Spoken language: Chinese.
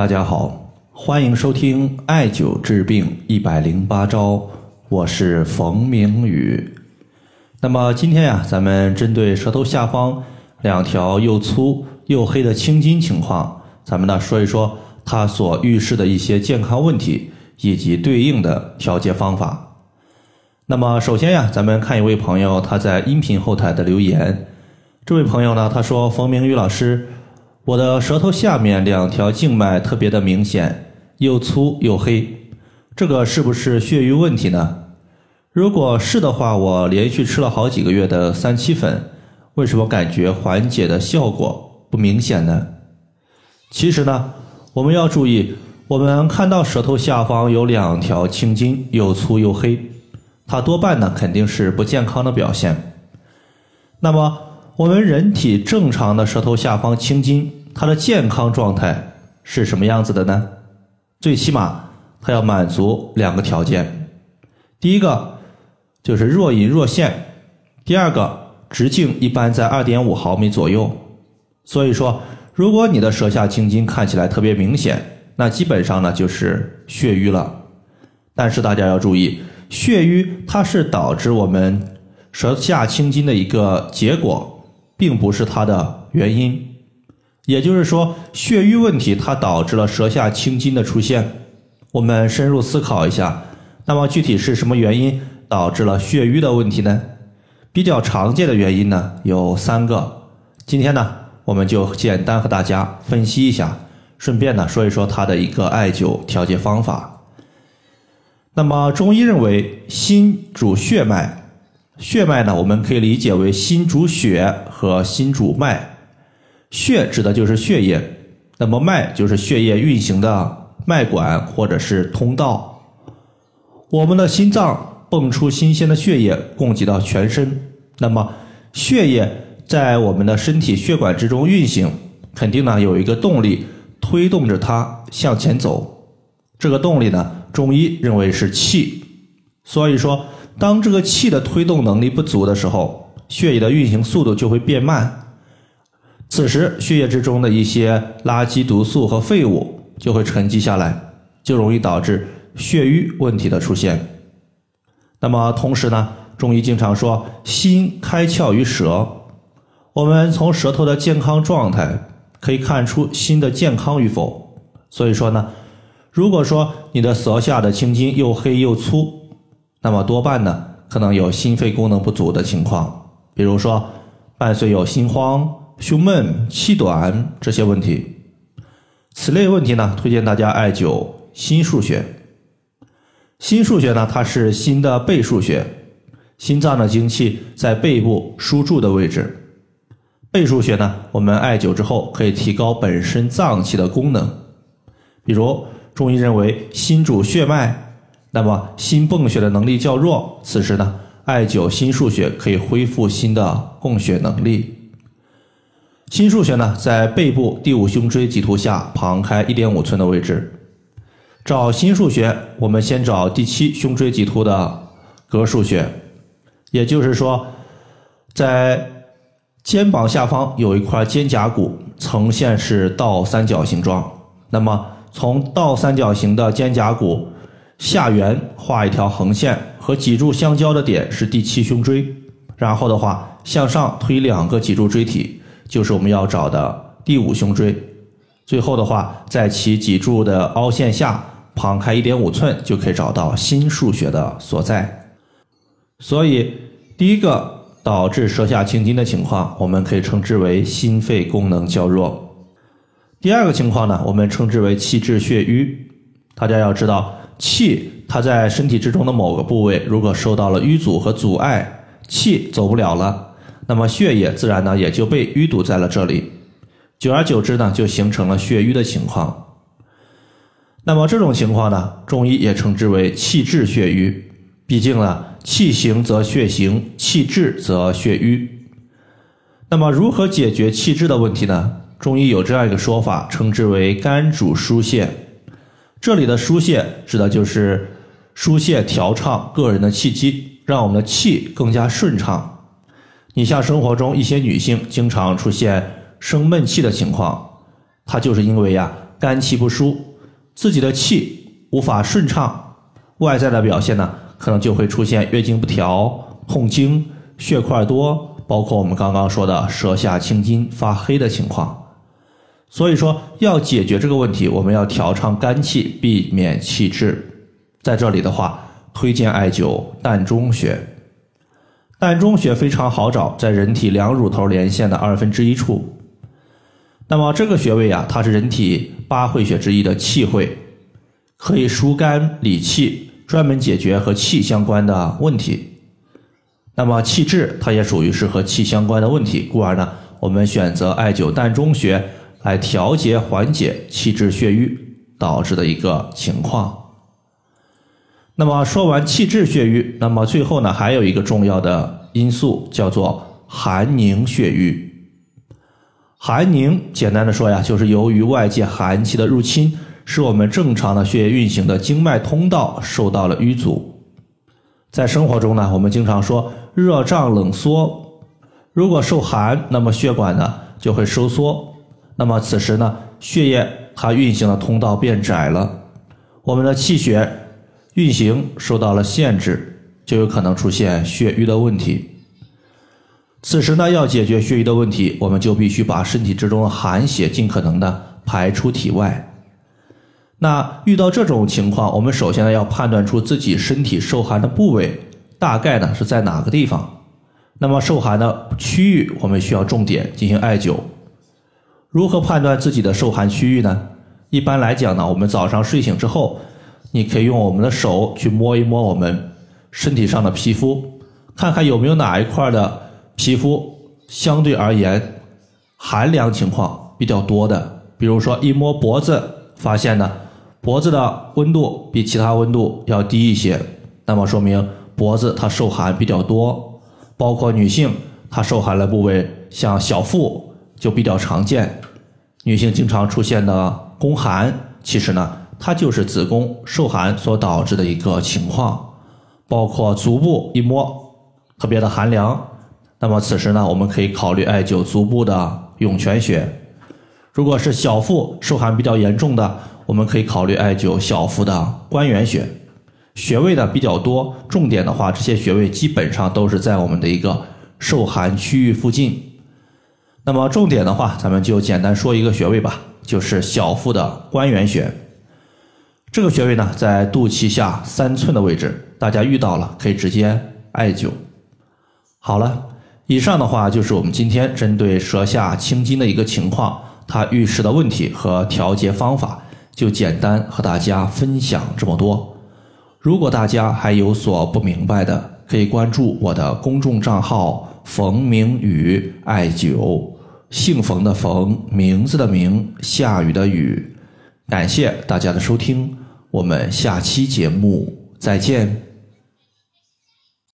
大家好，欢迎收听艾灸治病一百零八招，我是冯明宇。那么今天呀，咱们针对舌头下方两条又粗又黑的青筋情况，咱们呢说一说它所预示的一些健康问题以及对应的调节方法。那么首先呀，咱们看一位朋友他在音频后台的留言。这位朋友呢，他说：“冯明宇老师，我的舌头下面两条静脉特别的明显，又粗又黑，这个是不是血瘀问题呢？如果是的话，我连续吃了好几个月的三七粉，为什么感觉缓解的效果不明显呢？其实呢，我们要注意，我们看到舌头下方有两条青筋，又粗又黑。”它多半呢肯定是不健康的表现。那么我们人体正常的舌头下方青筋，它的健康状态是什么样子的呢？最起码它要满足两个条件：第一个就是若隐若现，第二个直径一般在二点五毫米左右。所以说，如果你的舌下青筋看起来特别明显，那基本上呢就是血瘀了。但是大家要注意。血瘀它是导致我们舌下青筋的一个结果，并不是它的原因。也就是说，血瘀问题它导致了舌下青筋的出现。我们深入思考一下，那么具体是什么原因导致了血瘀的问题呢？比较常见的原因呢有三个。今天呢，我们就简单和大家分析一下，顺便呢说一说它的一个艾灸调节方法。那么中医认为心主血脉，血脉呢，我们可以理解为心主血和心主脉。血指的就是血液，那么脉就是血液运行的脉管或者是通道。我们的心脏泵出新鲜的血液供给到全身，那么血液在我们的身体血管之中运行，肯定呢有一个动力推动着它向前走。这个动力呢？中医认为是气，所以说，当这个气的推动能力不足的时候，血液的运行速度就会变慢。此时，血液之中的一些垃圾、毒素和废物就会沉积下来，就容易导致血瘀问题的出现。那么，同时呢，中医经常说“心开窍于舌”，我们从舌头的健康状态可以看出心的健康与否。所以说呢。如果说你的舌下的青筋又黑又粗，那么多半呢可能有心肺功能不足的情况，比如说伴随有心慌、胸闷、气短这些问题。此类问题呢，推荐大家艾灸心腧穴。心腧穴呢，它是心的背腧穴，心脏的精气在背部输注的位置。背腧穴呢，我们艾灸之后可以提高本身脏器的功能，比如。中医认为心主血脉，那么心泵血的能力较弱，此时呢，艾灸心腧穴可以恢复心的供血能力。心腧穴呢，在背部第五胸椎棘突下旁开一点五寸的位置。找心腧穴，我们先找第七胸椎棘突的膈腧穴，也就是说，在肩膀下方有一块肩胛骨，呈现是倒三角形状，那么。从倒三角形的肩胛骨下缘画一条横线，和脊柱相交的点是第七胸椎。然后的话，向上推两个脊柱椎体，就是我们要找的第五胸椎。最后的话，在其脊柱的凹陷下旁开一点五寸，就可以找到心腧穴的所在。所以，第一个导致舌下青筋的情况，我们可以称之为心肺功能较弱。第二个情况呢，我们称之为气滞血瘀。大家要知道，气它在身体之中的某个部位，如果受到了淤阻和阻碍，气走不了了，那么血液自然呢也就被淤堵在了这里。久而久之呢，就形成了血瘀的情况。那么这种情况呢，中医也称之为气滞血瘀。毕竟呢，气行则血行，气滞则血瘀。那么如何解决气滞的问题呢？中医有这样一个说法，称之为肝主疏泄。这里的疏泄指的就是疏泄调畅个人的气机，让我们的气更加顺畅。你像生活中一些女性经常出现生闷气的情况，她就是因为呀肝气不舒，自己的气无法顺畅，外在的表现呢，可能就会出现月经不调、痛经、血块多，包括我们刚刚说的舌下青筋、发黑的情况。所以说，要解决这个问题，我们要调畅肝气，避免气滞。在这里的话，推荐艾灸膻中穴。膻中穴非常好找，在人体两乳头连线的二分之一处。那么这个穴位啊，它是人体八会穴之一的气会，可以疏肝理气，专门解决和气相关的问题。那么气滞，它也属于是和气相关的问题，故而呢，我们选择艾灸膻中穴。来调节缓解气滞血瘀导致的一个情况。那么说完气滞血瘀，那么最后呢还有一个重要的因素叫做寒凝血瘀。寒凝简单的说呀，就是由于外界寒气的入侵，使我们正常的血液运行的经脉通道受到了淤阻。在生活中呢，我们经常说热胀冷缩，如果受寒，那么血管呢就会收缩。那么此时呢，血液它运行的通道变窄了，我们的气血运行受到了限制，就有可能出现血瘀的问题。此时呢，要解决血瘀的问题，我们就必须把身体之中的寒血尽可能的排出体外。那遇到这种情况，我们首先呢要判断出自己身体受寒的部位大概呢是在哪个地方。那么受寒的区域，我们需要重点进行艾灸。如何判断自己的受寒区域呢？一般来讲呢，我们早上睡醒之后，你可以用我们的手去摸一摸我们身体上的皮肤，看看有没有哪一块的皮肤相对而言寒凉情况比较多的。比如说一摸脖子，发现呢脖子的温度比其他温度要低一些，那么说明脖子它受寒比较多。包括女性她受寒的部位，像小腹。就比较常见，女性经常出现的宫寒，其实呢，它就是子宫受寒所导致的一个情况。包括足部一摸特别的寒凉，那么此时呢，我们可以考虑艾灸足部的涌泉穴。如果是小腹受寒比较严重的，我们可以考虑艾灸小腹的关元穴。穴位呢比较多，重点的话，这些穴位基本上都是在我们的一个受寒区域附近。那么重点的话，咱们就简单说一个穴位吧，就是小腹的关元穴。这个穴位呢，在肚脐下三寸的位置，大家遇到了可以直接艾灸。好了，以上的话就是我们今天针对舌下青筋的一个情况，它遇事的问题和调节方法，就简单和大家分享这么多。如果大家还有所不明白的，可以关注我的公众账号。冯明宇艾灸，姓冯的冯，名字的名，下雨的雨。感谢大家的收听，我们下期节目再见。